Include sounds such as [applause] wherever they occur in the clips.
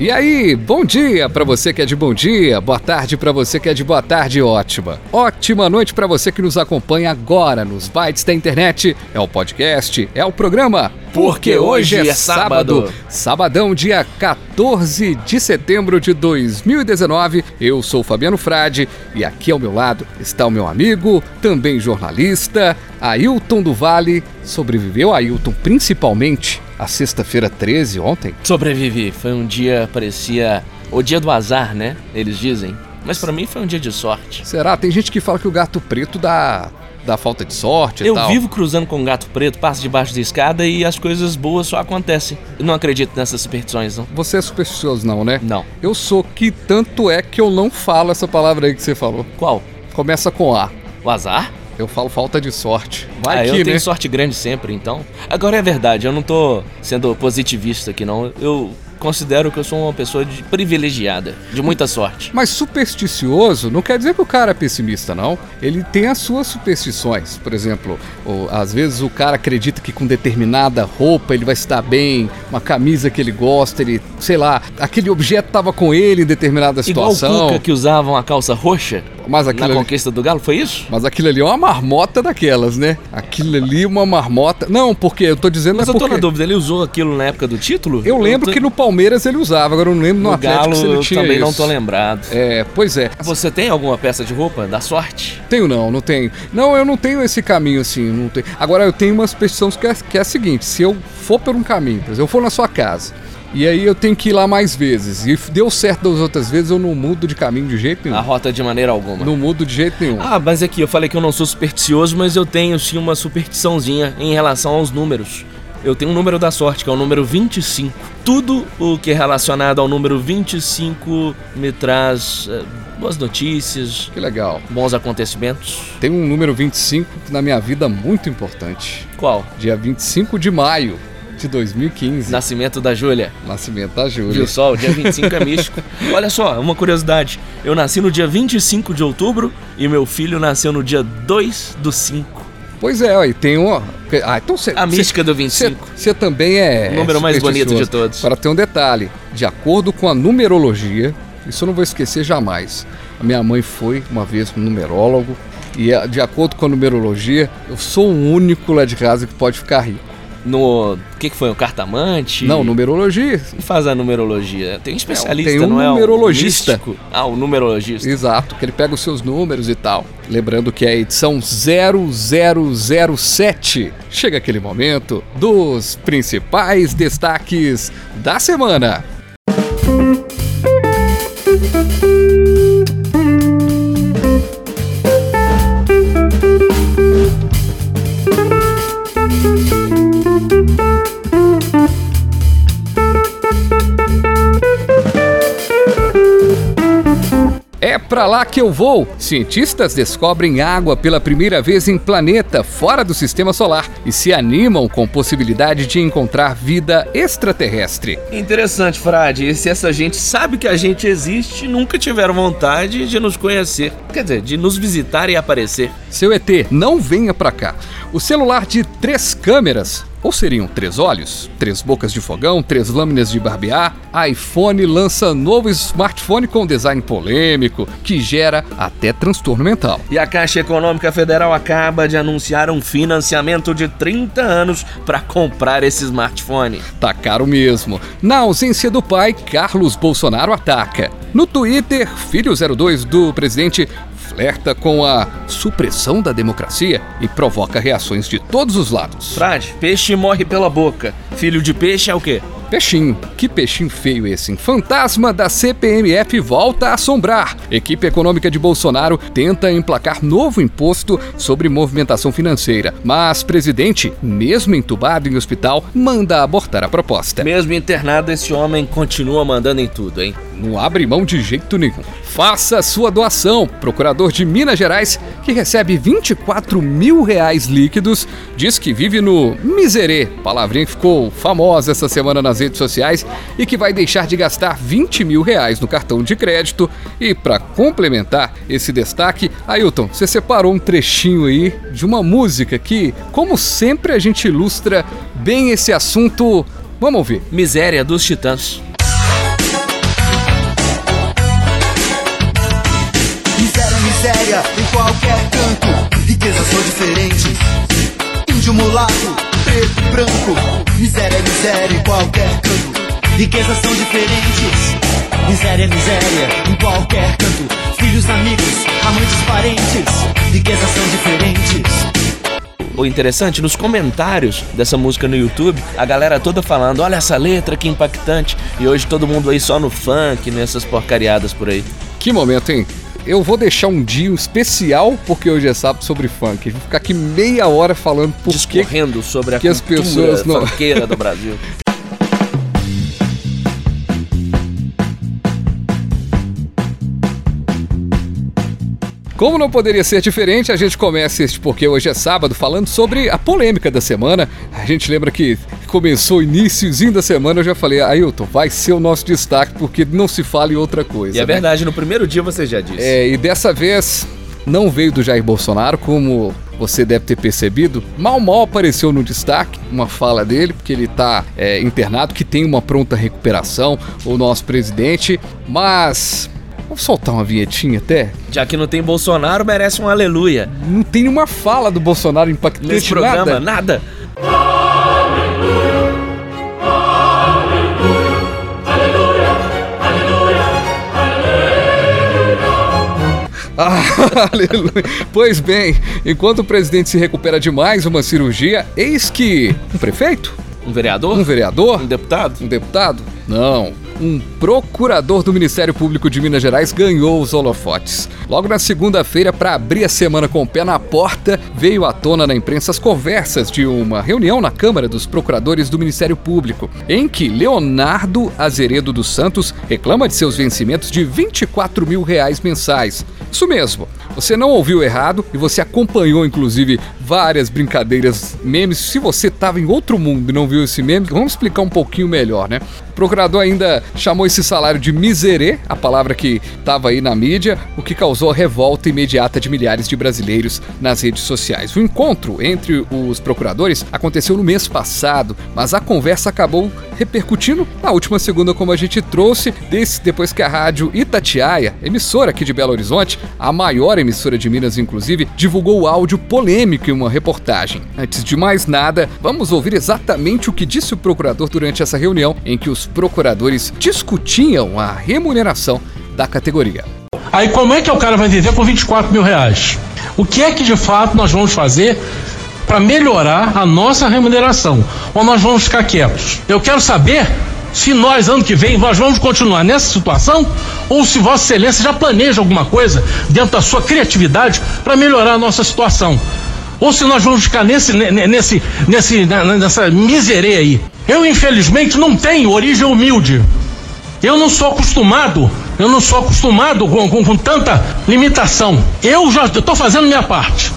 E aí, bom dia para você que é de bom dia, boa tarde para você que é de boa tarde ótima. Ótima noite para você que nos acompanha agora nos bytes da internet. É o podcast, é o programa. Porque hoje é sábado. Sabadão, dia 14 de setembro de 2019. Eu sou Fabiano Frade e aqui ao meu lado está o meu amigo, também jornalista, Ailton do Vale. Sobreviveu, Ailton, principalmente a sexta-feira 13 ontem? Sobrevivi. Foi um dia, parecia o dia do azar, né? Eles dizem. Mas para mim foi um dia de sorte. Será? Tem gente que fala que o gato preto dá, dá falta de sorte Eu e tal. vivo cruzando com um gato preto, passo debaixo da escada e as coisas boas só acontecem. Eu não acredito nessas superstições, não. Você é supersticioso não, né? Não. Eu sou que tanto é que eu não falo essa palavra aí que você falou. Qual? Começa com A. O azar? Eu falo falta de sorte. Vai ah, que, eu né? tenho sorte grande sempre, então. Agora é verdade, eu não tô sendo positivista aqui, não. Eu considero que eu sou uma pessoa de- privilegiada, de muita sorte. Mas supersticioso não quer dizer que o cara é pessimista, não. Ele tem as suas superstições. Por exemplo, o- às vezes o cara acredita que com determinada roupa ele vai estar bem, uma camisa que ele gosta, ele, sei lá, aquele objeto tava com ele em determinada Igual o situação. Cuca que usavam a calça roxa Mas na ali- conquista do Galo, foi isso? Mas aquilo ali é uma marmota daquelas, né? Aquilo ali é uma marmota. Não, porque eu tô dizendo Mas é eu tô porque... na dúvida, ele usou aquilo na época do título? Eu lembro tô- que no Palmeiras ele usava, agora eu não lembro no, no Atlético Galo se ele eu tinha também não isso. tô lembrado. É, pois é. Você tem alguma peça de roupa da sorte? Tenho não, não tenho. Não, eu não tenho esse caminho assim, não tenho. Agora eu tenho uma superstição que é, que é a seguinte, se eu for por um caminho, por exemplo, eu for na sua casa, e aí eu tenho que ir lá mais vezes, e deu certo das outras vezes, eu não mudo de caminho de jeito A nenhum. rota de maneira alguma. Não mudo de jeito nenhum. Ah, mas aqui eu falei que eu não sou supersticioso, mas eu tenho sim uma superstiçãozinha em relação aos números. Eu tenho um número da sorte, que é o número 25. Tudo o que é relacionado ao número 25 me traz eh, boas notícias, Que legal. bons acontecimentos. Tem um número 25 na minha vida muito importante. Qual? Dia 25 de maio de 2015. Nascimento da Júlia. Nascimento da Júlia. Viu só? O dia 25 é místico. [laughs] Olha só, uma curiosidade. Eu nasci no dia 25 de outubro e meu filho nasceu no dia 2 do 5. Pois é, e tem um. Ah, então você. A mística do 25. Você também é. O número mais bonito de todos. Agora tem um detalhe: de acordo com a numerologia, isso eu não vou esquecer jamais. A minha mãe foi uma vez um numerólogo e, eh, de acordo com a numerologia, eu sou o único lá de casa que pode ficar rico. No. O que, que foi? O cartamante? Não, numerologia. Quem faz a numerologia? Tem um especialista, tem um não é? numerologista. místico? Ah, o numerologista. Exato, que ele pega os seus números e tal. Lembrando que é a edição 0007. Chega aquele momento dos principais destaques da semana. É pra lá que eu vou! Cientistas descobrem água pela primeira vez em planeta fora do sistema solar e se animam com possibilidade de encontrar vida extraterrestre. Interessante, Frade. E se essa gente sabe que a gente existe, nunca tiveram vontade de nos conhecer. Quer dizer, de nos visitar e aparecer. Seu ET, não venha pra cá. O celular de três câmeras, ou seriam três olhos, três bocas de fogão, três lâminas de barbear, iPhone lança novo smartphone com design polêmico que gera até transtorno mental. E a Caixa Econômica Federal acaba de anunciar um financiamento de 30 anos para comprar esse smartphone. Tá caro mesmo. Na ausência do pai, Carlos Bolsonaro ataca. No Twitter, filho 02 do presidente flerta com a supressão da democracia e provoca reações de todos os lados. Frade, peixe morre pela boca. Filho de peixe é o quê? Peixinho. Que peixinho feio esse, hein? Fantasma da CPMF volta a assombrar. Equipe econômica de Bolsonaro tenta emplacar novo imposto sobre movimentação financeira. Mas presidente, mesmo entubado em hospital, manda abortar a proposta. Mesmo internado, esse homem continua mandando em tudo, hein? Não abre mão de jeito nenhum. Faça sua doação. Procurador de Minas Gerais, que recebe 24 mil reais líquidos, diz que vive no miserê, palavrinha que ficou famosa essa semana nas redes sociais, e que vai deixar de gastar 20 mil reais no cartão de crédito. E para complementar esse destaque, Ailton, você separou um trechinho aí de uma música que, como sempre, a gente ilustra bem esse assunto. Vamos ouvir. Miséria dos Titãs. miséria em qualquer canto. Riquezas são diferentes. Índio, mulato, preto, branco. Miséria é miséria em qualquer canto. Riquezas são diferentes. Miséria é miséria em qualquer canto. Filhos, amigos, amantes, parentes. Riquezas são diferentes. O interessante, nos comentários dessa música no YouTube, a galera toda falando: olha essa letra que impactante. E hoje todo mundo aí só no funk, nessas porcariadas por aí. Que momento, hein? Eu vou deixar um dia especial, porque hoje é sábado, sobre funk. Vou ficar aqui meia hora falando por Discorrendo sobre a que as pessoas não... funkeira do Brasil. [laughs] Como não poderia ser diferente, a gente começa este porque hoje é sábado falando sobre a polêmica da semana. A gente lembra que começou iníciozinho da semana, eu já falei, Ailton, vai ser o nosso destaque porque não se fala em outra coisa. E é né? verdade, no primeiro dia você já disse. É, e dessa vez não veio do Jair Bolsonaro, como você deve ter percebido, mal mal apareceu no destaque uma fala dele, porque ele está é, internado, que tem uma pronta recuperação, o nosso presidente, mas Vamos soltar uma vinhetinha até? Já que não tem Bolsonaro, merece um aleluia. Não tem nenhuma fala do Bolsonaro impactante Nesse programa, nada. nada. Ah, [laughs] aleluia. Pois bem, enquanto o presidente se recupera de mais uma cirurgia, eis que um prefeito? Um vereador? Um vereador? Um deputado? Um deputado? Não um procurador do Ministério Público de Minas Gerais ganhou os holofotes. Logo na segunda-feira, para abrir a semana com o pé na porta, veio à tona na imprensa as conversas de uma reunião na Câmara dos Procuradores do Ministério Público, em que Leonardo Azeredo dos Santos reclama de seus vencimentos de 24 mil reais mensais. Isso mesmo, você não ouviu errado e você acompanhou, inclusive, várias brincadeiras, memes. Se você estava em outro mundo e não viu esse meme, vamos explicar um pouquinho melhor, né? O procurador ainda chamou esse salário de miserê, a palavra que estava aí na mídia, o que causou a revolta imediata de milhares de brasileiros nas redes sociais. O encontro entre os procuradores aconteceu no mês passado, mas a conversa acabou repercutindo na última segunda, como a gente trouxe, desse, depois que a rádio Itatiaia, emissora aqui de Belo Horizonte, a maior emissora de Minas, inclusive, divulgou o áudio polêmico em uma reportagem. Antes de mais nada, vamos ouvir exatamente o que disse o procurador durante essa reunião em que os procuradores discutiam a remuneração da categoria. Aí como é que o cara vai viver com 24 mil reais? O que é que de fato nós vamos fazer para melhorar a nossa remuneração? Ou nós vamos ficar quietos? Eu quero saber se nós, ano que vem, nós vamos continuar nessa situação ou se Vossa Excelência já planeja alguma coisa dentro da sua criatividade para melhorar a nossa situação. Ou se nós vamos ficar nesse, nesse, nesse, nessa miséria aí. Eu, infelizmente, não tenho origem humilde. Eu não sou acostumado, eu não sou acostumado com, com, com tanta limitação. Eu já estou fazendo minha parte.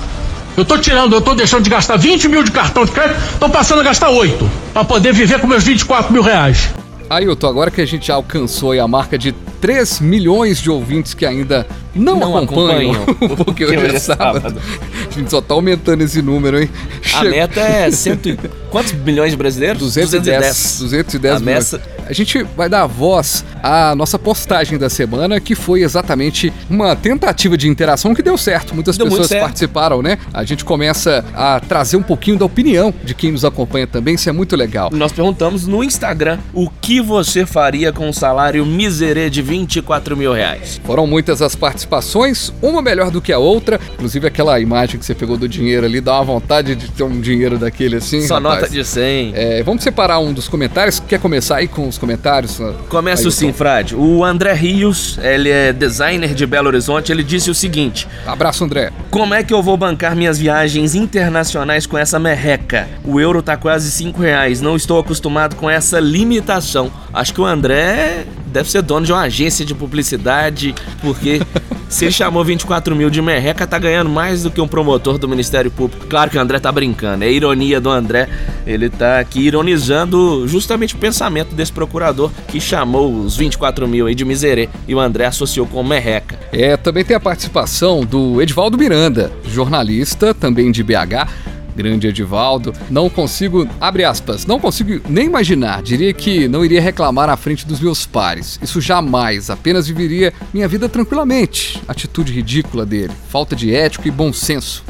Eu estou tirando, eu estou deixando de gastar 20 mil de cartão de crédito, estou passando a gastar 8 para poder viver com meus 24 mil reais. Ailton, agora que a gente alcançou a marca de 3 milhões de ouvintes que ainda não, não acompanham, acompanham [laughs] porque hoje é, é sábado. A gente só tá aumentando esse número, hein? A meta é cento... quantos milhões de brasileiros? 210. 210, 210 a milhões. Meta... A gente vai dar voz à nossa postagem da semana, que foi exatamente uma tentativa de interação que deu certo. Muitas deu pessoas participaram, né? A gente começa a trazer um pouquinho da opinião de quem nos acompanha também, isso é muito legal. Nós perguntamos no Instagram o que você faria com um salário miserê de 24 mil reais. Foram muitas as participações, uma melhor do que a outra. Inclusive aquela imagem que você pegou do dinheiro ali, dá uma vontade de ter um dinheiro daquele assim. Só rapaz. Nota de 100. É, vamos separar um dos comentários. Quer começar aí com os comentários? Começo sim, Frade. O André Rios, ele é designer de Belo Horizonte, ele disse o seguinte: Abraço, André. Como é que eu vou bancar minhas viagens internacionais com essa merreca? O euro tá quase 5 reais, não estou acostumado com essa limitação. Acho que o André deve ser dono de uma agência de publicidade, porque se ele chamou 24 mil de merreca, tá ganhando mais do que um promotor do Ministério Público. Claro que o André tá brincando, é ironia do André. Ele tá aqui ironizando justamente o pensamento desse procurador que chamou os 24 mil aí de miserê e o André associou com merreca. É, também tem a participação do Edvaldo Miranda, jornalista, também de BH grande Edivaldo. Não consigo, abre aspas, não consigo nem imaginar. Diria que não iria reclamar à frente dos meus pares. Isso jamais, apenas viveria minha vida tranquilamente. Atitude ridícula dele, falta de ético e bom senso.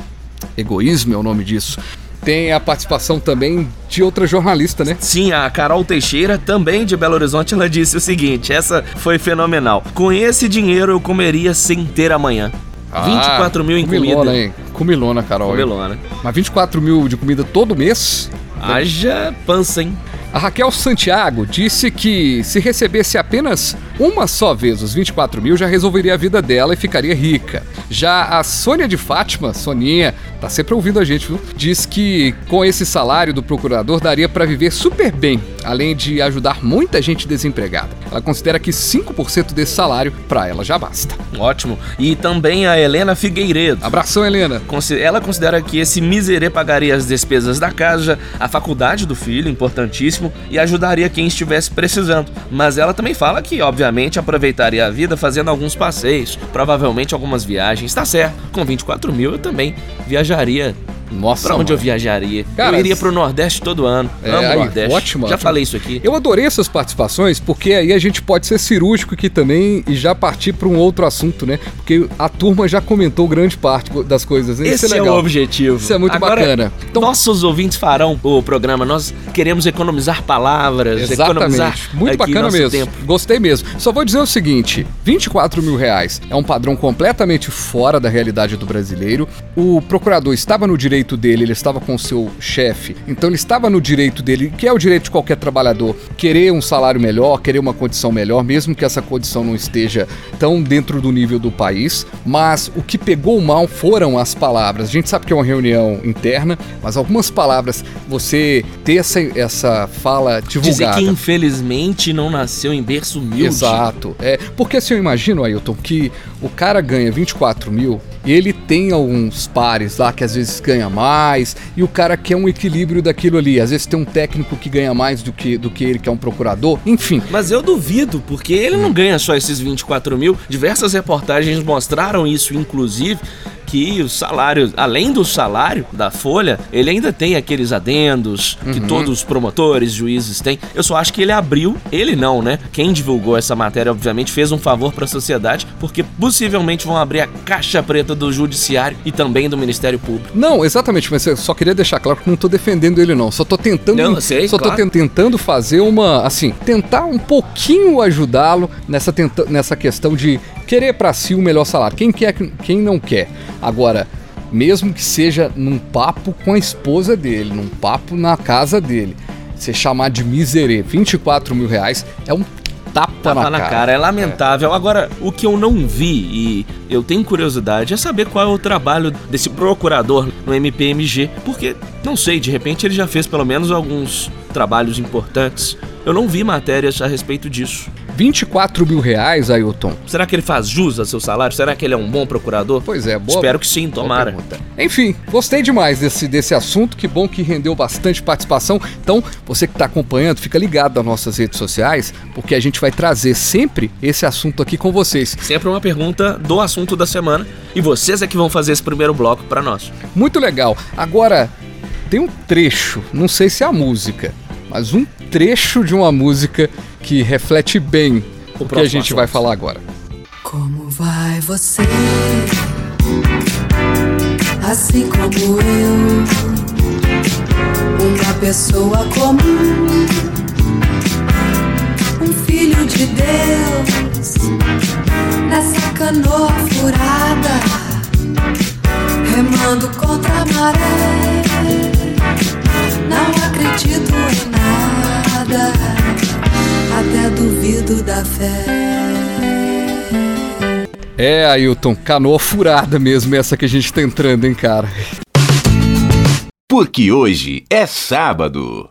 Egoísmo é o nome disso. Tem a participação também de outra jornalista, né? Sim, a Carol Teixeira, também de Belo Horizonte, ela disse o seguinte: essa foi fenomenal. Com esse dinheiro eu comeria sem ter amanhã. Ah, 24 mil em comilona, comida. Hein? Comilona, Carol. Comilona. Mas 24 mil de comida todo mês? Haja pança, hein? A Raquel Santiago disse que se recebesse apenas uma só vez os 24 mil já resolveria a vida dela e ficaria rica. Já a Sônia de Fátima, Soninha, tá sempre ouvindo a gente, viu? Diz que com esse salário do procurador daria para viver super bem, além de ajudar muita gente desempregada. Ela considera que 5% desse salário para ela já basta. Ótimo. E também a Helena Figueiredo. Abração, Helena. Ela considera que esse miserê pagaria as despesas da casa, a faculdade do filho, importantíssimo, e ajudaria quem estivesse precisando. Mas ela também fala que, obviamente, aproveitaria a vida fazendo alguns passeios, provavelmente algumas viagens. Tá certo. Com 24 mil eu também viajaria nossa, pra onde mano. eu viajaria? Cara, eu iria pro Nordeste todo ano. É, Amo aí, Nordeste. Ótimo. Já ótimo. falei isso aqui. Eu adorei essas participações, porque aí a gente pode ser cirúrgico aqui também e já partir para um outro assunto, né? Porque a turma já comentou grande parte das coisas. Né? Esse é, é o objetivo. Isso é muito Agora, bacana. Então, nossos ouvintes farão o programa. Nós queremos economizar palavras, exatamente. economizar Muito bacana mesmo. Tempo. Gostei mesmo. Só vou dizer o seguinte: 24 mil reais é um padrão completamente fora da realidade do brasileiro. O procurador estava no direito dele, ele estava com o seu chefe, então ele estava no direito dele, que é o direito de qualquer trabalhador, querer um salário melhor, querer uma condição melhor, mesmo que essa condição não esteja tão dentro do nível do país. Mas o que pegou mal foram as palavras. A gente sabe que é uma reunião interna, mas algumas palavras, você ter essa, essa fala divulgada. Dizer que infelizmente não nasceu em berço humilde. Exato. É, porque assim, eu imagino, Ailton, que o cara ganha 24 mil ele tem alguns pares lá que às vezes ganha mais, e o cara quer um equilíbrio daquilo ali. Às vezes tem um técnico que ganha mais do que, do que ele, que é um procurador, enfim. Mas eu duvido, porque ele não ganha só esses 24 mil. Diversas reportagens mostraram isso, inclusive que o salário, além do salário da Folha, ele ainda tem aqueles adendos que Uhum. todos os promotores, juízes têm. Eu só acho que ele abriu, ele não, né? Quem divulgou essa matéria, obviamente, fez um favor para a sociedade, porque possivelmente vão abrir a caixa preta do judiciário e também do Ministério Público. Não, exatamente, mas eu só queria deixar claro que não tô defendendo ele não, só tô tentando Não, sei, só claro. tô ten- tentando fazer uma, assim, tentar um pouquinho ajudá-lo nessa nessa questão de querer para si o melhor salário. Quem quer, quem não quer. Agora, mesmo que seja num papo com a esposa dele, num papo na casa dele, você chamar de miserê 24 mil reais é um tapa, Tapa na, na cara, é lamentável. Agora, o que eu não vi e eu tenho curiosidade é saber qual é o trabalho desse procurador no MPMG, porque não sei, de repente ele já fez pelo menos alguns trabalhos importantes. Eu não vi matérias a respeito disso. 24 mil reais, Ailton. Será que ele faz jus a seu salário? Será que ele é um bom procurador? Pois é, boa. Espero que sim, tomara. Enfim, gostei demais desse, desse assunto. Que bom que rendeu bastante participação. Então, você que está acompanhando, fica ligado nas nossas redes sociais, porque a gente vai trazer sempre esse assunto aqui com vocês. Sempre uma pergunta do assunto da semana e vocês é que vão fazer esse primeiro bloco para nós. Muito legal. Agora, tem um trecho, não sei se é a música, mas um trecho de uma música que reflete bem o, que a gente vai assunto. falar agora. Como vai você? Assim como eu, uma pessoa comum, um filho de Deus, nessa canoa furada, remando contra a maré, Não acredito em nada, até duvido da fé. É, Ailton, canoa furada mesmo essa que a gente tá entrando, hein, cara. Porque hoje é sábado.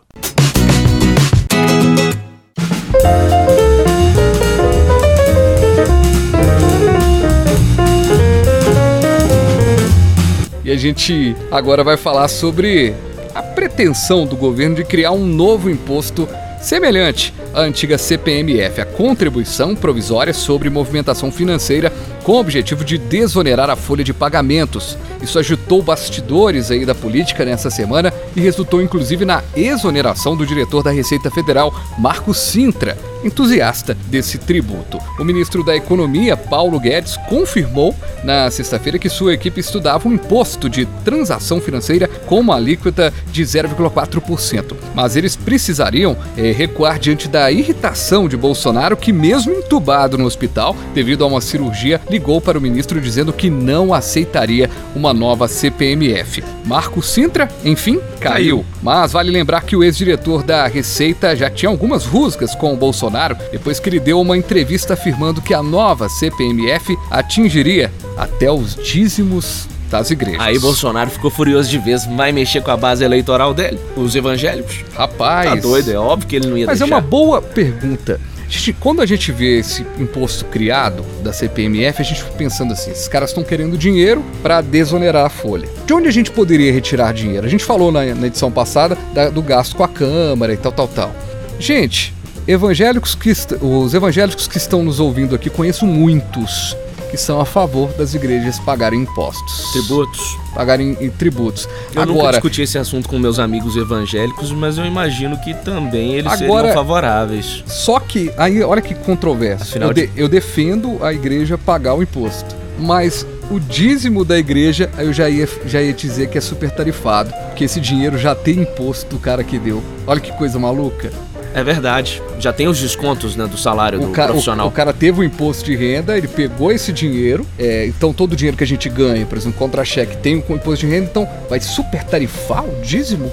E a gente agora vai falar sobre a pretensão do governo de criar um novo imposto semelhante à antiga CPMF, a Contribuição Provisória sobre Movimentação Financeira, com o objetivo de desonerar a folha de pagamentos. Isso agitou bastidores aí da política nessa semana e resultou inclusive na exoneração do diretor da Receita Federal, Marco Sintra, entusiasta desse tributo. O ministro da Economia, Paulo Guedes, confirmou na sexta-feira que sua equipe estudava um imposto de transação financeira com uma alíquota de 0,4%. Mas eles precisariam eh, recuar diante da irritação de Bolsonaro, que, mesmo entubado no hospital devido a uma cirurgia, ligou para o ministro dizendo que não aceitaria uma nova CPMF. Marco Sintra, enfim, caiu. Mas vale lembrar que o ex-diretor da Receita já tinha algumas rusgas com o Bolsonaro depois que ele deu uma entrevista afirmando que a nova CPMF atingiria até os dízimos das igrejas. Aí Bolsonaro ficou furioso de vez, vai mexer com a base eleitoral dele, os evangélicos. Rapaz. Tá doido, é óbvio que ele não ia Mas deixar. é uma boa pergunta. A gente- quando a gente vê esse imposto criado da CPMF, a gente fica pensando assim: esses caras estão querendo dinheiro para desonerar a folha. De onde a gente poderia retirar dinheiro? A gente falou na, na edição passada da- do gasto com a Câmara e tal, tal, tal. Gente, evangélicos que os evangélicos que estão nos ouvindo aqui, conheço muitos são a favor das igrejas pagarem impostos. Tributos. Pagarem em tributos. Eu nunca Agora, discuti esse assunto com meus amigos evangélicos, mas eu imagino que também eles Agora- seriam favoráveis. Só que, aí, olha que controverso. Afinal Eu, de- eu defendo a igreja pagar o imposto. Mas o dízimo da igreja, eu já ia, já ia dizer que é super tarifado. Que esse dinheiro já tem imposto do cara que deu. Olha que coisa maluca. É verdade. Já tem os descontos né, do salário O, do ca- o- profissional. o cara teve o imposto de renda, ele pegou esse dinheiro. é, então todo o dinheiro que a gente ganha, por exemplo, contra-cheque, tem o imposto de renda. Então vai super tarifar o dízimo?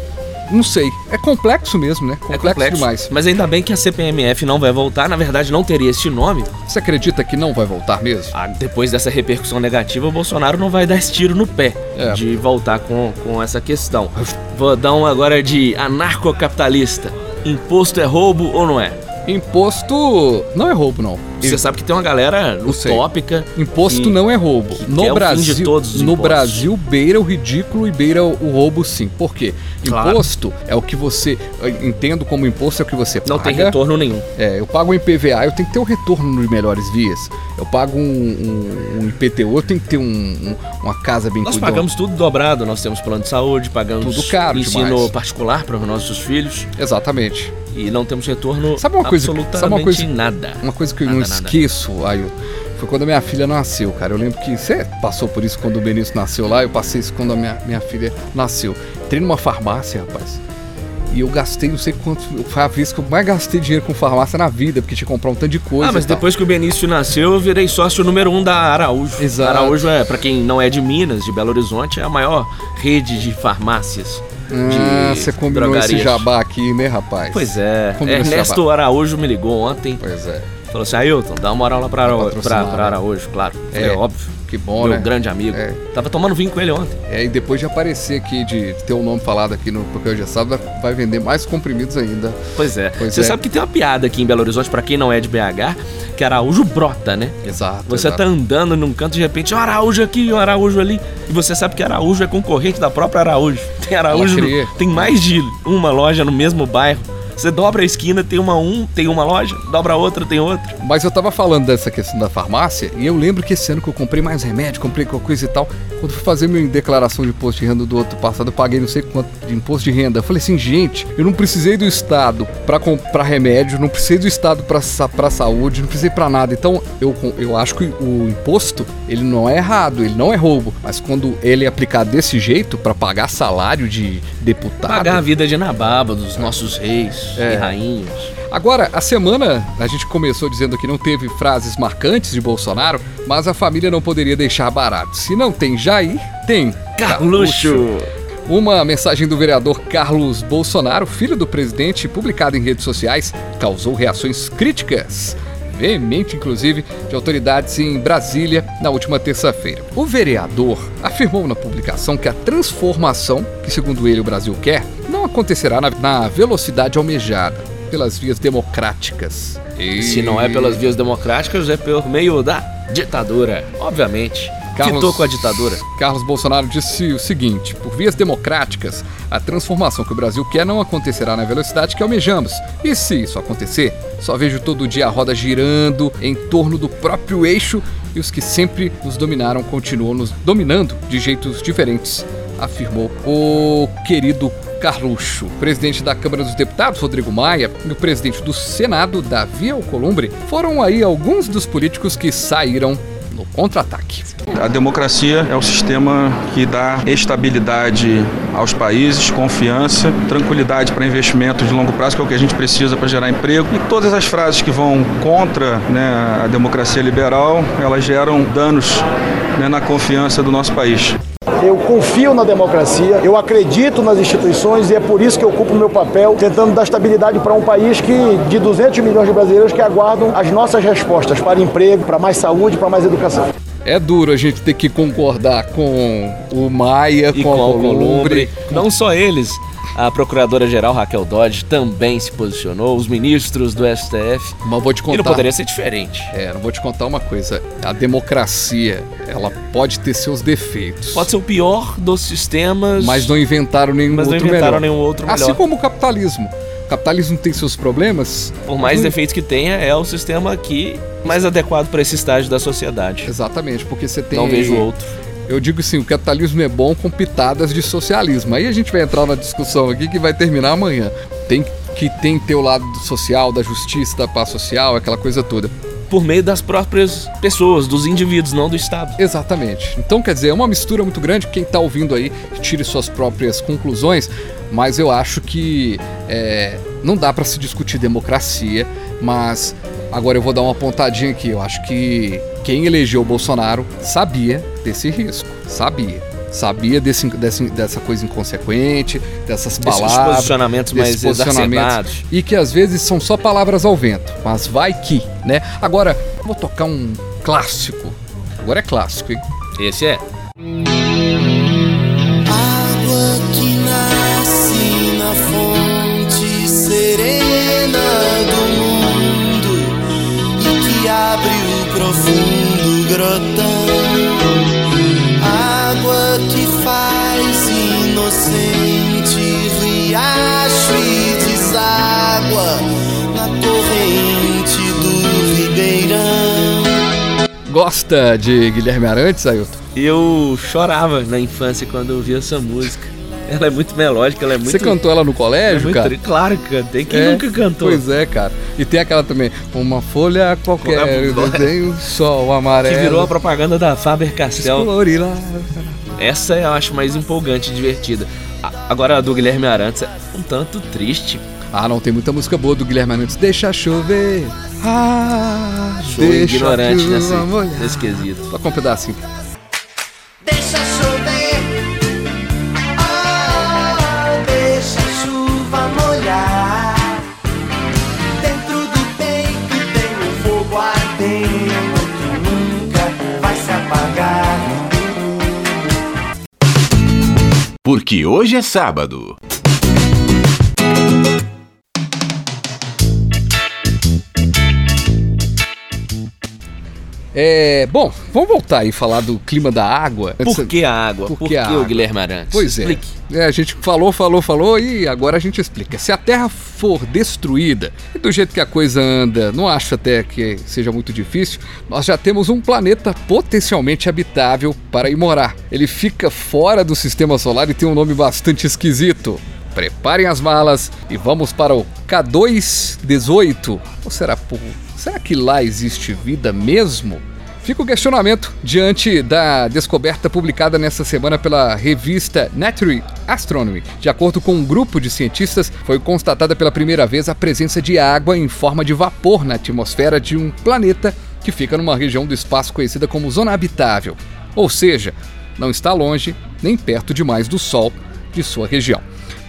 Não sei. É complexo mesmo, né? É complexo. demais. Mas ainda bem que a CPMF não vai voltar. Na verdade, não teria este nome. Você acredita que não vai voltar mesmo? Ah, depois dessa repercussão negativa, o Bolsonaro não vai dar esse tiro no pé É. de voltar com, com essa questão. Vou dar um agora de anarcocapitalista. Imposto é roubo ou não é? Imposto não é roubo, não. Você sabe que tem uma galera utópica. Imposto que- não é roubo. No Brasil, de todos os no impostos. Brasil beira o ridículo e beira o, o roubo sim. Por quê? Claro. Imposto é o que você eu entendo como imposto é o que você Não paga. tem retorno nenhum. É, eu pago um IPVA, eu tenho que ter o retorno de melhores vias. Eu pago um, um- um IPTU, eu tenho que ter um- um- uma casa bem Nós pagamos tudo dobrado, nós temos plano de saúde, pagamos Tudo caro ensino demais. particular para os nossos filhos Exatamente. e não temos retorno Sabe uma coisa- absolutamente sabe uma coisa- em nada. Uma coisa que eu Nada, não. Esqueço, Ailton, foi quando a minha filha nasceu, cara. Eu lembro que você passou por isso quando o Benício nasceu lá, eu passei isso quando a minha, minha filha nasceu. Entrei numa farmácia, rapaz. E eu gastei não sei quanto. Foi a vez que eu mais gastei dinheiro com farmácia na vida, porque tinha que comprar um tanto de coisa. Ah, mas depois que o Benício nasceu, eu virei sócio número um da Araújo. Exato. Araújo é, pra quem não é de Minas, de Belo Horizonte, é a maior rede de farmácias. Ah, você combinou esse drogarias. jabá aqui, né, rapaz? Pois é. Combinou esse Ernesto Araújo me ligou ontem. Pois é. Falou assim, Ailton, dá uma moral lá pra, Ara... patrocinar, pra, pra? Araújo, claro. É. É óbvio. Que bom, Meu né? grande amigo. É. Tava tomando vinho com ele ontem. É, e depois de aparecer aqui, de ter o nome falado aqui no Porque Hoje é Sábado, vai vender mais comprimidos ainda. Pois é. Pois Você é. sabe que tem uma piada aqui em Belo Horizonte, pra quem não é de BH, que Araújo brota, né? Exato. Você exato. tá andando num canto de repente, um Araújo aqui, um Araújo ali. E você sabe que Araújo é concorrente da própria Araújo. Tem Araújo, no- tem mais de uma loja no mesmo bairro. Você dobra a esquina, tem uma um, tem uma loja, dobra a outra, tem outra. Mas eu tava falando dessa questão da farmácia e eu lembro que esse ano que eu comprei mais remédio, comprei qualquer coisa e tal. Quando fui fazer minha declaração de imposto de renda do outro passado, eu paguei não sei quanto de imposto de renda. Eu falei assim, gente, eu não precisei do Estado pra comprar remédio, não precisei do Estado pra saúde, não precisei pra nada. Então eu, eu acho que o imposto, ele não é errado, ele não é roubo. Mas quando ele é aplicado desse jeito, pra pagar salário de deputado. Pagar a vida de Nababa, dos nossos reis É. e rainhas. Agora, a semana, a gente começou dizendo que não teve frases marcantes de Bolsonaro, mas a família não poderia deixar barato. Se não tem Jair, tem Carluxo! Uma mensagem do vereador Carlos Bolsonaro, filho do presidente, publicada em redes sociais, causou reações críticas veemente, inclusive, de autoridades em Brasília na última terça-feira. O vereador afirmou na publicação que a transformação, que segundo ele o Brasil quer, não acontecerá na, velocidade almejada, pelas vias democráticas. E... Se não é pelas vias democráticas, é por meio da ditadura, obviamente. Carlos, Quitou com a ditadura. Carlos Bolsonaro disse o seguinte: por vias democráticas, a transformação que o Brasil quer não acontecerá na velocidade que almejamos. E se isso acontecer, só vejo todo dia a roda girando em torno do próprio eixo e os que sempre nos dominaram continuam nos dominando de jeitos diferentes, afirmou o querido Carluxo. O presidente da Câmara dos Deputados, Rodrigo Maia, e o presidente do Senado, Davi Alcolumbre, foram aí alguns dos políticos que saíram no contra-ataque. A democracia é o sistema que dá estabilidade aos países, confiança, tranquilidade para investimentos de longo prazo, que é o que a gente precisa para gerar emprego. E todas as frases que vão contra né, a democracia liberal, elas geram danos né, na confiança do nosso país. Eu confio na democracia, eu acredito nas instituições e é por isso que eu ocupo o meu papel tentando dar estabilidade para um país que de 200 milhões de brasileiros que aguardam as nossas respostas para emprego, para mais saúde, para mais educação. É duro a gente ter que concordar com o Maia, e com, com o Columbre. Não só eles, a Procuradora-Geral Raquel Dodge também se posicionou, os ministros do STF. Mas vou te contar. E não poderia ser diferente. É, não vou te contar uma coisa. A democracia, ela pode ter seus defeitos. Pode ser o pior dos sistemas. Mas não inventaram nenhum mas outro não inventaram melhor. nenhum outro melhor. Assim como o capitalismo. Capitalismo tem seus problemas. Por mais defeitos que tenha, é o sistema aqui mais adequado para esse estágio da sociedade. Exatamente, porque você tem. Não vejo outro. Eu digo assim, o capitalismo é bom com pitadas de socialismo. Aí a gente vai entrar na discussão aqui que vai terminar amanhã. Tem que tem que ter o lado social, da justiça, da paz social, aquela coisa toda. Por meio das próprias pessoas, dos indivíduos, não do Estado. Exatamente. Então, quer dizer, é uma mistura muito grande. Quem está ouvindo aí, tire suas próprias conclusões. Mas eu acho que é, não dá para se discutir democracia, mas Agora eu vou dar uma pontadinha aqui. Eu acho que quem elegeu o Bolsonaro sabia desse risco. Sabia. Sabia desse, desse, dessa coisa inconsequente, dessas palavras. Esses posicionamentos mais posicionamentos, E que às vezes são só palavras ao vento. Mas vai que, né? Agora, vou tocar um clássico. Agora é clássico, hein? Esse é. Profundo grotão. Água que faz inocente riacho e deságua na corrente do Ribeirão. Gosta de Guilherme Arantes, Ailton? Eu chorava na infância quando eu ouvia essa música. Ela é muito melódica, ela é muito. Você cantou ela no colégio, é muito... cara? Claro que cantei. Quem É, nunca cantou? Pois é, cara. E tem aquela também, uma folha qualquer, [laughs] desenho, sol Que amarelo. virou a propaganda da Faber Castell. Essa eu acho mais empolgante e divertida. Agora a do Guilherme Arantes é um tanto triste. Ah, não, tem muita música boa do Guilherme Arantes. Deixa chover. Ah, Sou deixa ignorante nesse, nesse quesito. Só com um pedacinho. Deixa chover, Porque hoje é sábado. É, bom, vamos voltar aí e falar do clima da água. Por que a água? Por Por, que que, a o água? Guilherme Arantes? Pois é. Explique. É, A gente falou, falou, falou e agora a gente explica. Se a Terra for destruída, e do jeito que a coisa anda, não acho até que seja muito difícil, nós já temos um planeta potencialmente habitável para ir morar. Ele fica fora do sistema solar e tem um nome bastante esquisito. Preparem as malas e vamos para o K218. Ou será, por... será que lá existe vida mesmo? Fica o questionamento diante da descoberta publicada nessa semana pela revista Nature Astronomy. De acordo com um grupo de cientistas, foi constatada pela primeira vez a presença de água em forma de vapor na atmosfera de um planeta que fica numa região do espaço conhecida como zona habitável. Ou seja, não está longe nem perto demais do Sol, de sua região.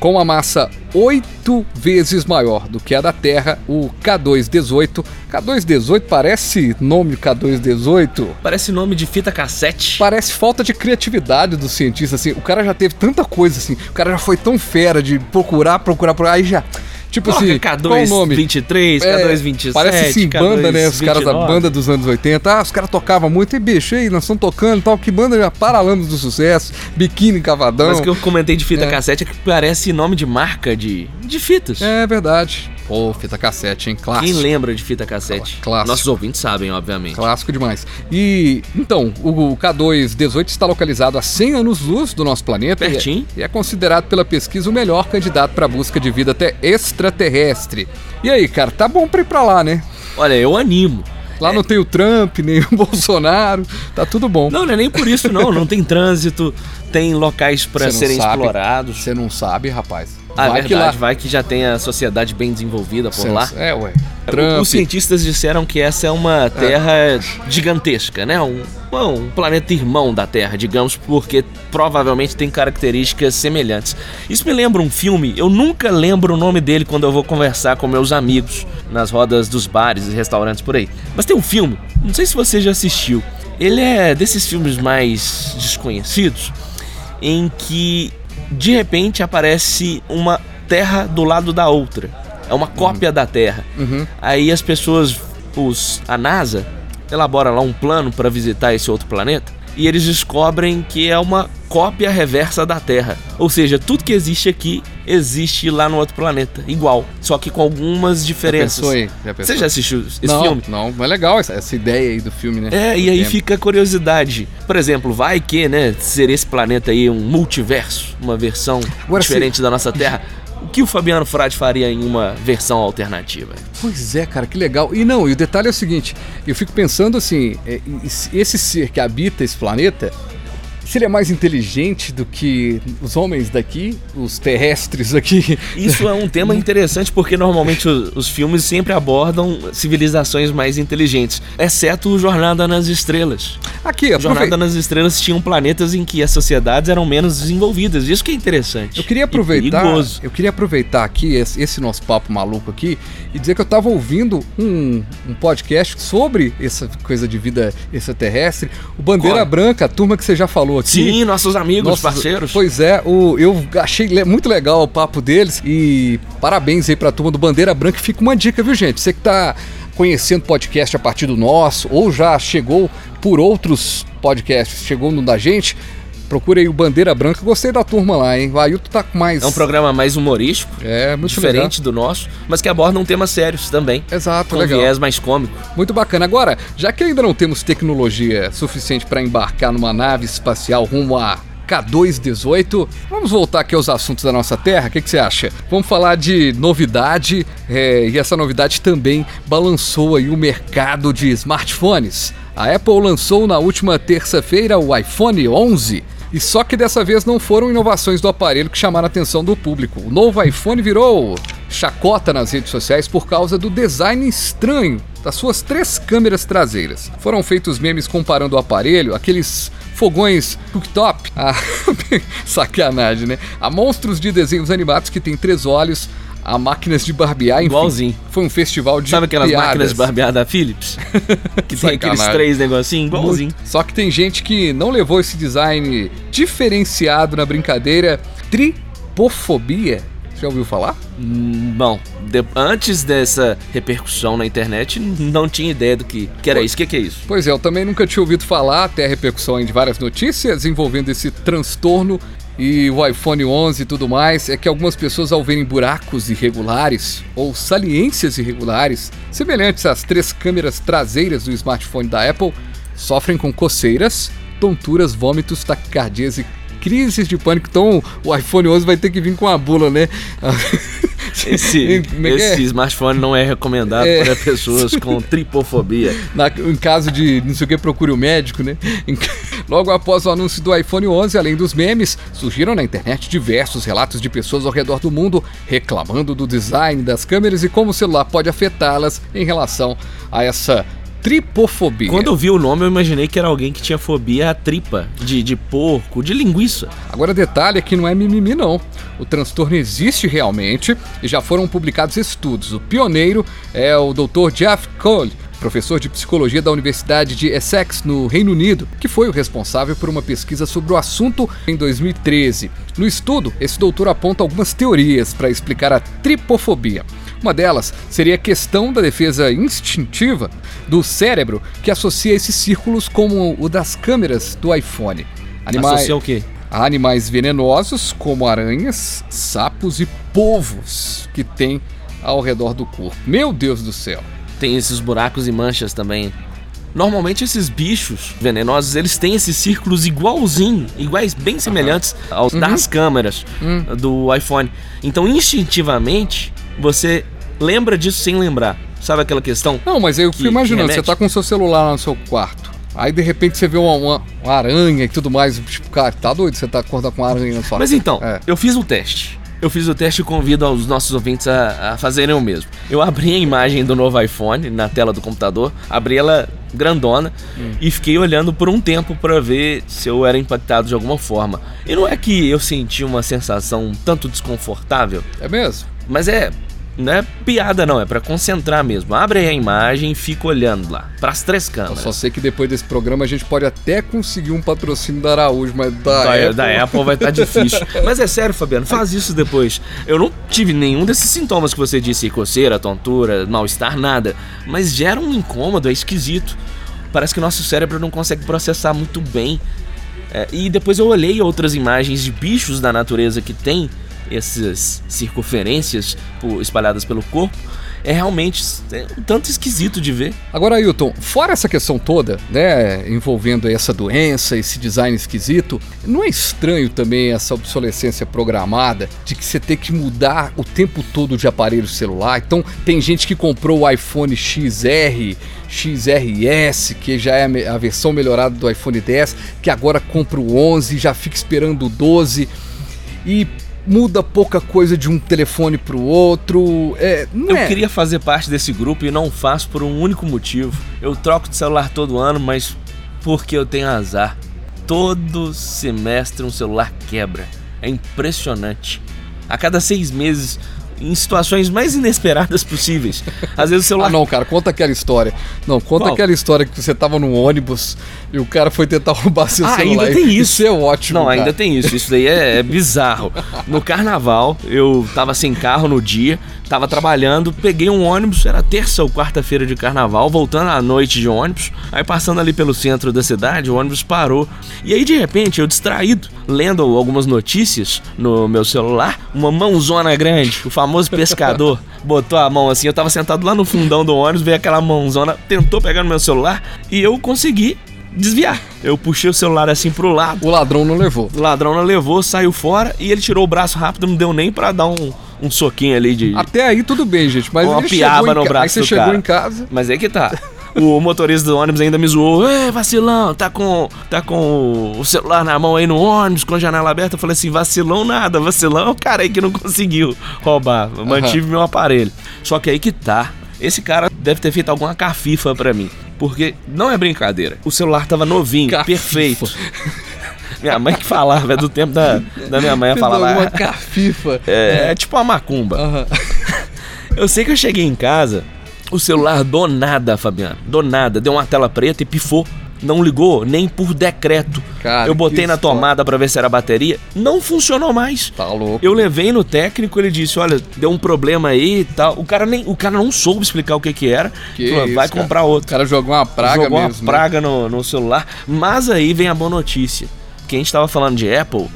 Com uma massa oito vezes maior do que a da Terra, o K218. K218 parece nome K218? Parece nome de fita cassete. Parece falta de criatividade do cientista, assim. O cara já teve tanta coisa, assim. O cara já foi tão fera de procurar, procurar, procurar. Aí já. Tipo Coloca assim, qual o nome? K223, É, K227. Parece assim, banda, né? Os caras da K229. banda dos anos 80. Ah, os caras tocavam muito. E bicho, aí, nós estamos tocando e tal. Que banda já paralamas do sucesso. Biquíni Cavadão. Mas o que eu comentei de fita É. cassete é que parece nome de marca de, de fitas. É verdade. Pô, fita cassete, hein? Clássico. Quem lembra de fita cassete? Clássico. Nossos ouvintes sabem, obviamente. Clássico demais. E então, o K218 está localizado a 100 anos-luz do nosso planeta. Pertinho. E é, e é considerado pela pesquisa o melhor candidato para busca de vida até extraterrestre. E aí, cara, tá bom pra ir pra lá, né? Olha, eu animo. Lá não tem o Trump, nem o [laughs] Bolsonaro, tá tudo bom. Não, não é nem por isso, não. Não tem trânsito, tem locais não serem sabe. explorados. Você não sabe, rapaz. Ah, Vai verdade, que lá. vai que já tem a sociedade bem desenvolvida por não- lá. É, ué. Trump. Os cientistas disseram que essa é uma terra gigantesca, né? Um, um planeta irmão da Terra, digamos, porque provavelmente tem características semelhantes. Isso me lembra um filme, eu nunca lembro o nome dele quando eu vou conversar com meus amigos nas rodas dos bares e restaurantes por aí. Mas tem um filme, não sei se você já assistiu. Ele é desses filmes mais desconhecidos, em que de repente aparece uma terra do lado da outra. É uma cópia da Terra. Uhum. Aí as pessoas, os, a NASA, elabora lá um plano para visitar esse outro planeta e eles descobrem que é uma cópia reversa da Terra. Ou seja, tudo que existe aqui existe lá no outro planeta, igual, só que com algumas diferenças. pensou aí? Já pensou? Você já assistiu esse não, filme? Não, mas é legal essa, essa ideia aí do filme, né? É, e Do aí tempo. fica a curiosidade. Por exemplo, vai que, né, ser esse planeta aí um multiverso, uma versão Agora, diferente da nossa Terra. O que o Fabiano Frade faria em uma versão alternativa? Pois é, cara, que legal. E não, e o detalhe é o seguinte: eu fico pensando assim, é, esse ser que habita esse planeta, se ele é mais inteligente do que os homens daqui, os terrestres aqui. Isso é um tema interessante porque normalmente os, filmes sempre abordam civilizações mais inteligentes, exceto o Jornada nas Estrelas. Aqui, Jornada aproveita. nas Estrelas tinham planetas em que as sociedades eram menos desenvolvidas. Isso que é interessante. Eu queria aproveitar, eu queria aproveitar aqui esse, nosso papo maluco aqui e dizer que eu tava ouvindo um, um podcast sobre essa coisa de vida extraterrestre, o Bandeira Qual? Branca, a turma que você já falou aqui. Sim, nossos amigos, Nossos- parceiros. Pois é, o, eu achei muito legal o papo deles e parabéns aí pra turma do Bandeira Branca. Fica uma dica, viu, gente? Você que tá conhecendo podcast a partir do nosso ou já chegou por outros podcasts, chegou no da gente, procure aí o Bandeira Branca. Gostei da turma lá, hein? O Ailton tá com mais. É um programa mais humorístico, É, muito diferente do nosso, mas que aborda temas sérios também. Exato, com legal. viés mais cômico. Muito bacana. Agora, já que ainda não temos tecnologia suficiente para embarcar numa nave espacial rumo a K218, vamos voltar aqui aos assuntos da nossa Terra. O que, que você acha? Vamos falar de novidade é, e essa novidade também balançou aí o mercado de smartphones. A Apple lançou na última terça-feira o iPhone 11. E só que dessa vez não foram inovações do aparelho que chamaram a atenção do público. O novo iPhone virou chacota nas redes sociais por causa do design estranho das suas três câmeras traseiras. Foram feitos memes comparando o aparelho, aqueles fogões cooktop, [laughs] a sacanagem, né? A monstros de desenhos animados que tem três olhos, a máquinas de barbear, enfim. Igualzinho. Foi um festival de Sabe aquelas piadas. máquinas de barbear da Philips? [laughs] que tem aqueles três negocinhos, igualzinho. Muito. Só que tem gente que não levou esse design diferenciado na brincadeira. Tripofobia. Já ouviu falar? Hum, Bom, de- antes dessa repercussão na internet, não tinha ideia do que, que era isso. O que, que é isso? Pois é, eu também nunca tinha ouvido falar, até a repercussão de várias notícias envolvendo esse transtorno e o iPhone 11 e tudo mais, é que algumas pessoas ao verem buracos irregulares ou saliências irregulares, semelhantes às três câmeras traseiras do smartphone da Apple, sofrem com coceiras, tonturas, vômitos, taquicardias e crises de pânico. Então o iPhone 11 vai ter que vir com a bula, né? [laughs] Esse, é que é? esse smartphone não é recomendado É. para pessoas com tripofobia. [laughs] Na- em caso de não sei o que, procure o médico, né? Em- Logo após o anúncio do iPhone 11, além dos memes, surgiram na internet diversos relatos de pessoas ao redor do mundo reclamando do design das câmeras e como o celular pode afetá-las em relação a essa tripofobia. Quando eu vi o nome, eu imaginei que era alguém que tinha fobia à tripa, de, de porco, de linguiça. Agora, detalhe é que não é mimimi, não. O transtorno existe realmente e já foram publicados estudos. O pioneiro é o Dr. Jeff Cole, professor de psicologia da Universidade de Essex, no Reino Unido, que foi o responsável por uma pesquisa sobre o assunto em 2013. No estudo, esse doutor aponta algumas teorias para explicar a tripofobia. Uma delas seria a questão da defesa instintiva do cérebro que associa esses círculos como o das câmeras do iPhone. Associa o quê? a animais venenosos como aranhas, sapos e polvos que tem ao redor do corpo. Meu Deus do céu. Tem esses buracos e manchas também. Normalmente esses bichos venenosos, eles têm esses círculos igualzinho, iguais, bem semelhantes aos das câmeras do iPhone. Então, instintivamente, você lembra disso sem lembrar. Sabe aquela questão? Não, mas eu fico imaginando, você tá com o seu celular lá no seu quarto. Aí de repente você vê uma, uma- uma aranha e tudo mais. Tipo, cara, tá doido? Você tá acordando com uma aranha na sua Mas então, É. eu fiz o teste. Eu fiz o teste e convido aos nossos ouvintes a, a fazerem o mesmo. Eu abri a imagem do novo iPhone na tela do computador, abri ela grandona Hum. e fiquei olhando por um tempo pra ver se eu era impactado de alguma forma. E não é que eu senti uma sensação um tanto desconfortável, É mesmo? mas é. Não é piada, não, é pra concentrar mesmo. Abre aí a imagem e fica olhando lá, pras três Eu câmeras. só sei que depois desse programa a gente pode até conseguir um patrocínio da Araújo, mas da, Da, Apple... da Apple vai estar [laughs] difícil. Mas é sério, Fabiano, faz isso depois. Eu não tive nenhum desses sintomas que você disse, coceira, tontura, mal-estar, nada. Mas gera um incômodo, é esquisito. Parece que o nosso cérebro não consegue processar muito bem. É, e depois eu olhei outras imagens de bichos da natureza que tem essas circunferências espalhadas pelo corpo. É realmente é um tanto esquisito de ver. Agora, Ailton, fora essa questão toda, né, envolvendo essa doença, esse design esquisito, não é estranho também essa obsolescência programada de que você tem que mudar o tempo todo de aparelho celular? Então, tem gente que comprou o iPhone XR, XRS, que já é a versão melhorada do iPhone 10, que agora compra o 11 e já fica esperando o 12 e muda pouca coisa de um telefone pro outro. É, não Eu é. queria fazer parte desse grupo e não faço por um único motivo. Eu troco de celular todo ano, mas porque eu tenho azar. Todo semestre um celular quebra. É impressionante. A cada seis meses, em situações mais inesperadas possíveis. Às vezes o celular. Ah, não, cara, conta aquela história. Não, conta Qual? aquela história que você tava no ônibus e o cara foi tentar [laughs] roubar seu Ah, celular. ainda tem isso. Isso é ótimo. Não, cara. ainda tem isso. Isso daí é, é bizarro. No carnaval, eu tava sem carro no dia, tava trabalhando, peguei um ônibus, era terça ou quarta-feira de carnaval, voltando à noite de ônibus. Aí passando ali pelo centro da cidade, o ônibus parou. E aí, de repente, eu distraído, lendo algumas notícias no meu celular, uma mãozona grande, o famoso pescador, [laughs] botou a mão assim. Eu tava sentado lá no fundão do ônibus, veio aquela mãozona, tentou pegar no meu celular e eu consegui desviar. Eu puxei o celular assim pro lado. O ladrão não levou. O ladrão não levou, saiu fora e ele tirou o braço rápido, não deu nem pra dar um, um soquinho ali de. Até aí tudo bem, gente, mas Uma ele piaba no ca- braço Aí você do chegou cara. em casa. Mas é que tá. O motorista do ônibus ainda me zoou. Ê, vacilão, tá com, tá com o celular na mão aí no ônibus, com a janela aberta. Eu falei assim, vacilão nada, vacilão é o cara aí que não conseguiu roubar. Mantive meu aparelho. Só que aí que tá. Esse cara deve ter feito alguma cafifa pra mim. Porque não é brincadeira. O celular tava novinho, Cafifa. perfeito. [laughs] Minha mãe que falava, é do tempo da, da minha mãe, falava. alguma "Ah, cafifa. é, é tipo uma macumba. Aham. [laughs] Eu sei que eu cheguei em casa, o celular do nada, Fabiano. Do nada, deu uma tela preta e pifou. Não ligou nem por decreto. Cara, eu botei na tomada pra ver se era bateria, não funcionou mais. Tá louco. Eu levei no técnico, ele disse: "Olha, deu um problema aí e tal". O cara nem, o cara não soube explicar o que que era. Que Falou, isso, vai cara. comprar outro. O cara jogou uma praga Jogou mesmo. uma né? praga no, no celular. Mas aí vem a boa notícia. Que a gente tava falando de Apple,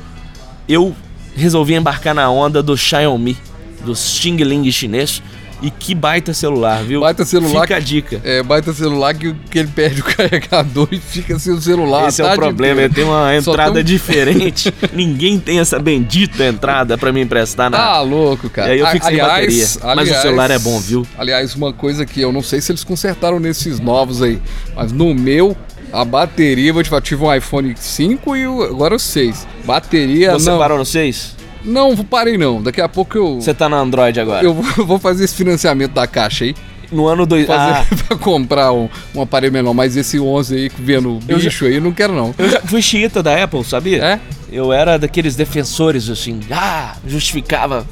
eu resolvi embarcar na onda do Xiaomi, do Xing Ling chinês. E que baita celular, viu? Baita celular Fica a dica. É, baita celular que, que ele perde o [laughs] carregador e fica sem o celular. Esse é tá o problema, ele tem uma entrada tem um- diferente. [laughs] Ninguém tem essa bendita entrada pra me emprestar na. Tá louco, cara. E aí eu fico sem aliás, bateria. Mas o aliás- celular é bom, viu? Aliás, uma coisa que eu não sei se eles consertaram nesses novos aí, mas no meu, a bateria, vou te falar, tive um iPhone 5 e agora o 6. Bateria Você não. parou no 6? Não, parei não. Daqui a pouco eu Você tá no Android agora? eu vou- fazer esse financiamento da caixa aí. No ano dois... fazer Ah, [laughs] pra comprar um, um aparelho menor, mas esse 11 aí vendo Eu já- bicho aí, não quero não. eu já fui xiita da Apple, sabia? É? Eu era daqueles defensores, assim, ah, justificava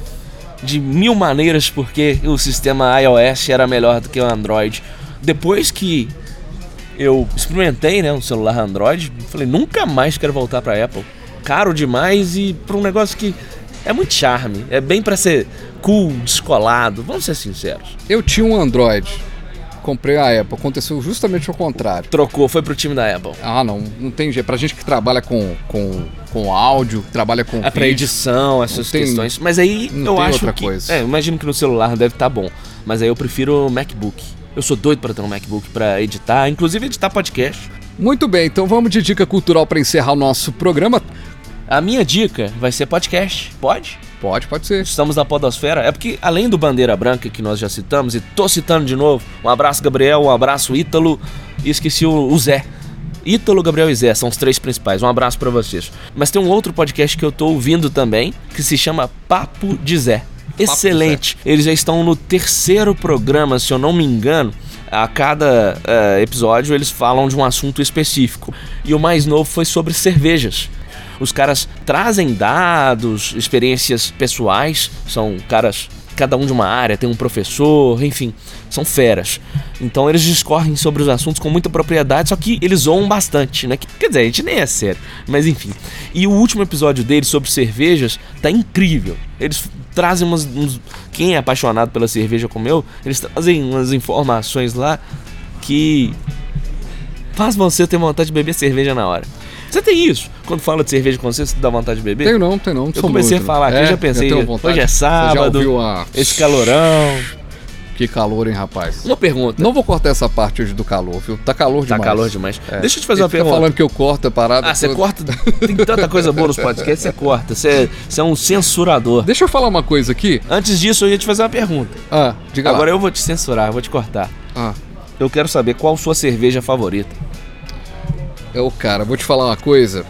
de mil maneiras porque o sistema iOS era melhor do que o Android. Depois que eu experimentei, né, um celular Android, falei, nunca mais quero voltar pra Apple. Caro demais e pra um negócio que é muito charme, é bem pra ser cool, descolado, vamos ser sinceros. Eu tinha um Android, comprei a Apple, aconteceu justamente o contrário. Trocou, foi pro time da Apple. Ah, não, não tem jeito. Pra gente que trabalha com, com, com áudio, trabalha com É pra edição, essas tem- questões. Mas aí não eu acho outra que. coisa. É, imagino que no celular deve estar bom. Mas aí eu prefiro o MacBook. Eu sou doido pra ter um MacBook pra editar, inclusive editar podcast. Muito bem, então vamos de dica cultural pra encerrar o nosso programa. A minha dica vai ser podcast. Pode? Pode, pode ser. Estamos na Podosfera. É porque, além do Bandeira Branca que nós já citamos, e tô citando de novo, um abraço, Gabriel, um abraço, Ítalo, e esqueci o, Zé. Ítalo, Gabriel e Zé são os três principais. Um abraço pra vocês. Mas tem um outro podcast que eu tô ouvindo também, que se chama Papo de Zé. Excelente. Eles já estão no terceiro programa, se eu não me engano. A cada eh, episódio eles falam de um assunto específico. E o mais novo foi sobre cervejas. Os caras trazem dados, experiências pessoais, são caras, cada um de uma área, tem um professor, enfim, são feras. Então eles discorrem sobre os assuntos com muita propriedade, só que eles zoam bastante, né? Que- Quer dizer, a gente nem é sério, mas enfim. E o último episódio deles sobre cervejas tá incrível. Eles trazem umas. uns- quem é apaixonado pela cerveja como eu, eles trazem umas informações lá que faz você ter vontade de beber cerveja na hora. Você tem isso? Quando fala de cerveja com você, você dá vontade de beber? Tenho não, tenho não. Eu comecei a falar aqui, eu já pensei, hoje é Você já sábado, ouviu a... esse calorão. Que calor, hein, rapaz? Uma pergunta. Não vou cortar essa parte hoje do calor, viu? Tá calor Tá demais. calor demais. É. Deixa eu te fazer Ele uma pergunta. falando que eu corto a parada. Ah, você toda. corta. Tem tanta coisa boa nos podcasts, você corta. Você, você é um censurador. Deixa eu falar uma coisa aqui. Antes disso, eu ia te fazer uma pergunta. Ah, diga Agora lá. eu vou te censurar, eu vou te cortar. Ah, Eu quero saber qual sua cerveja favorita. Eu, cara, vou te falar uma coisa.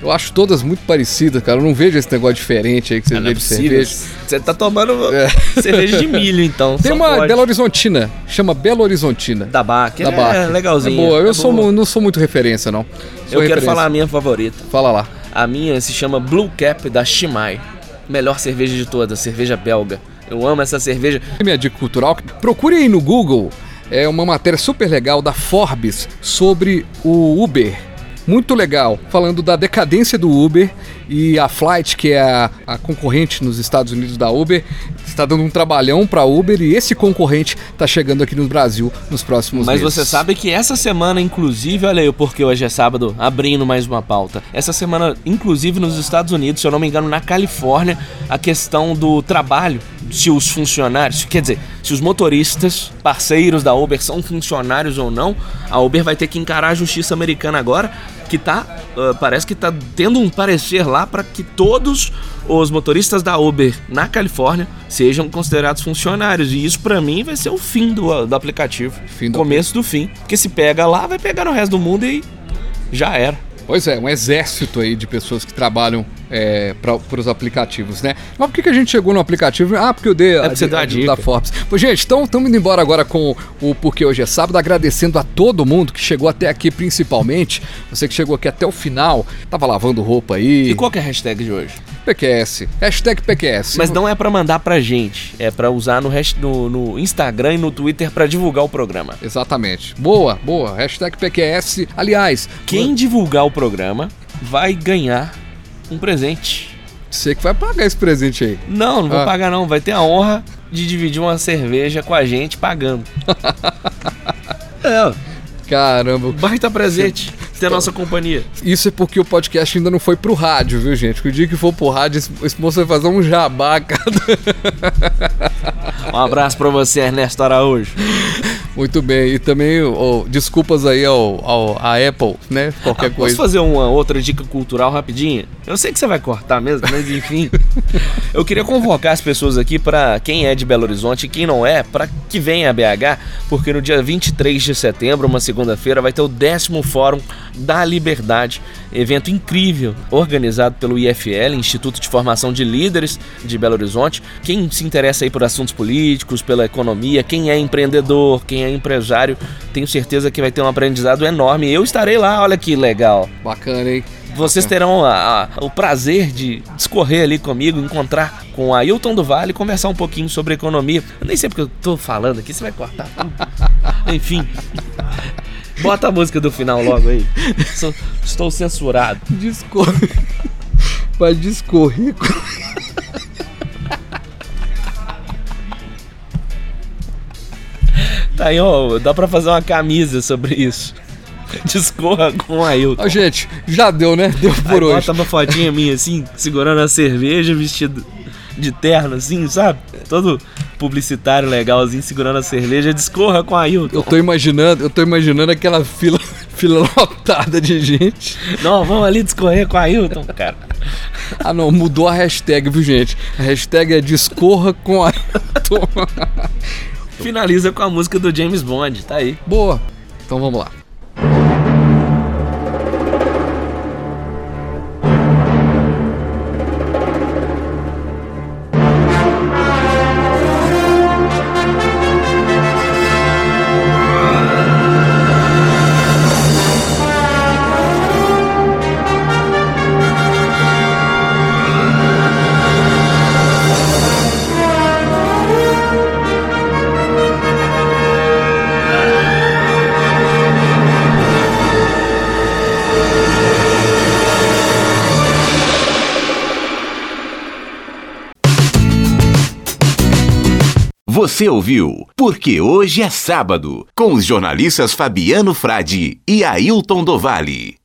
Eu acho todas muito parecidas, cara. Eu não vejo esse negócio diferente aí que você Ah, não vê é de cerveja. Você tá tomando É. cerveja de milho, então. Tem uma pode. Belo Horizontina, chama Belo Horizontina. Da Baca. Da é, legalzinho. É boa. Eu é sou, boa. não sou muito referência, não. Sou Eu quero referência. falar a minha favorita. Fala lá. A minha se chama Blue Cap da Chimay. Melhor cerveja de todas, cerveja belga. Eu amo essa cerveja. Minha dica cultural, procure aí no Google é uma matéria super legal da Forbes sobre o Uber. Muito legal, falando da decadência do Uber e a Flight, que é a, a concorrente nos Estados Unidos da Uber, está dando um trabalhão para Uber e esse concorrente está chegando aqui no Brasil nos próximos Mas meses. você sabe que essa semana, inclusive, olha aí o porquê hoje é sábado, abrindo mais uma pauta. Essa semana, inclusive nos Estados Unidos, se eu não me engano, na Califórnia, a questão do trabalho, se os funcionários, quer dizer, se os motoristas, parceiros da Uber, são funcionários ou não, a Uber vai ter que encarar a justiça americana agora, que tá, ah, parece que tá tendo um parecer lá para que todos os motoristas da Uber na Califórnia sejam considerados funcionários. E isso pra mim vai ser o fim do, do aplicativo. Fim do Começo do fim. Porque se pega lá, vai pegar no resto do mundo e já era. Pois é, um exército aí de pessoas que trabalham é, para os aplicativos, né? Mas por que, que a gente chegou no aplicativo? Ah, porque eu dei porque você deu a dica. da Forbes. Pois, gente, estamos indo embora agora com o Porque Hoje é Sábado, agradecendo a todo mundo que chegou até aqui, principalmente. Você que chegou aqui até o final, tava lavando roupa aí. E qual que é a hashtag de hoje? PQS. Hashtag PQS. Mas não é pra mandar pra gente, é pra usar no, hash- no, no Instagram e no Twitter pra divulgar o programa. Exatamente. Boa, boa. Hashtag PQS. Aliás, Quem divulgar o programa vai ganhar um presente. você que vai pagar esse presente aí. Não, não vou Ah. pagar não, vai ter a honra de dividir uma cerveja com a gente pagando. [laughs] é, Caramba. baita presente ter a nossa companhia. Isso é porque o podcast ainda não foi pro rádio, viu, gente? Que o dia que for pro rádio, esse, esse moço vai fazer um jabá, [laughs] cara. Um abraço pra você, Ernesto Araújo. Muito bem, e também oh, desculpas aí ao, ao, à Apple, né? Qualquer Ah, coisa. Posso fazer uma outra dica cultural rapidinha? Eu sei que você vai cortar mesmo, mas enfim. [laughs] eu queria convocar as pessoas aqui para quem é de Belo Horizonte e quem não é, para que venha a BH, porque no dia 23 de setembro, uma segunda-feira, vai ter o décimo Fórum da Liberdade, evento incrível, organizado pelo IFL, Instituto de Formação de Líderes de Belo Horizonte. Quem se interessa aí por assuntos políticos, pela economia, quem é empreendedor, quem é empresário, tenho certeza que vai ter um aprendizado enorme. Eu estarei lá, olha que legal. Bacana, hein? Vocês terão a- a- o prazer de discorrer ali comigo, encontrar com o Ailton do Vale conversar um pouquinho sobre economia. Eu nem sei porque eu tô falando aqui, você vai cortar tudo. [laughs] Enfim. Bota a música do final logo aí. Sou- Estou censurado. Discorre. Vai discorrer. Tá aí, ó, dá pra fazer uma camisa sobre isso. Discorra com o Ailton. Ó, gente, já deu, né? Deu por Aí hoje. bota uma fotinha minha assim, segurando a cerveja, vestido de terno assim, sabe? Todo publicitário legalzinho segurando a cerveja, discorra com a Ailton. Eu tô imaginando, eu tô imaginando aquela fila, [laughs] fila lotada de gente. Não, vamos ali discorrer com a Ailton, cara. Ah não, mudou a hashtag, viu gente? A hashtag é discorra com a Finaliza com a música do James Bond, tá aí. Boa. Então vamos lá. Você ouviu Porque Hoje é Sábado, com os jornalistas Fabiano Frade e Ailton Dovale.